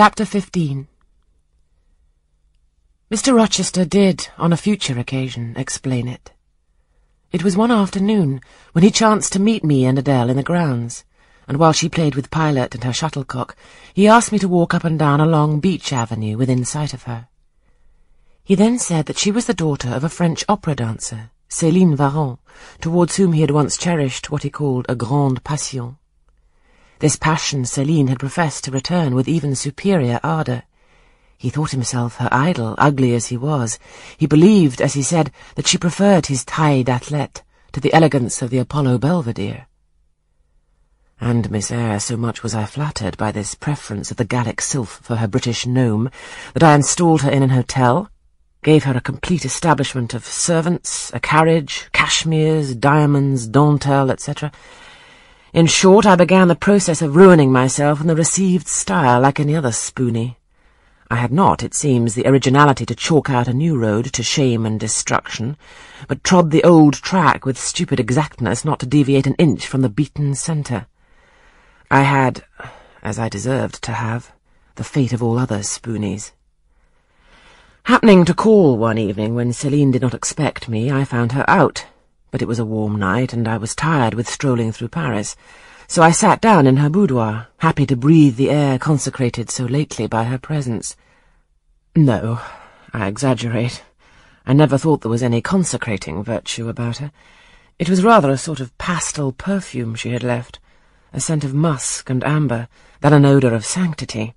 Chapter 15 Mr. Rochester did, on a future occasion, explain it. It was one afternoon when he chanced to meet me and Adele in the grounds, and while she played with Pilot and her shuttlecock, he asked me to walk up and down a long beech avenue within sight of her. He then said that she was the daughter of a French opera dancer, Céline Varens, towards whom he had once cherished what he called a grande passion. This passion Céline had professed to return with even superior ardour. He thought himself her idol, ugly as he was. He believed, as he said, that she preferred his taille d'athlete to the elegance of the Apollo Belvedere. And Miss Eyre, so much was I flattered by this preference of the Gallic sylph for her British gnome, that I installed her in an hotel, gave her a complete establishment of servants, a carriage, cashmeres, diamonds, dentelle, etc., in short, I began the process of ruining myself in the received style like any other spoony. I had not, it seems, the originality to chalk out a new road to shame and destruction, but trod the old track with stupid exactness not to deviate an inch from the beaten centre. I had, as I deserved to have, the fate of all other spoonies. Happening to call one evening when Céline did not expect me, I found her out, but it was a warm night, and I was tired with strolling through Paris, so I sat down in her boudoir, happy to breathe the air consecrated so lately by her presence. No, I exaggerate. I never thought there was any consecrating virtue about her. It was rather a sort of pastille perfume she had left, a scent of musk and amber, than an odour of sanctity.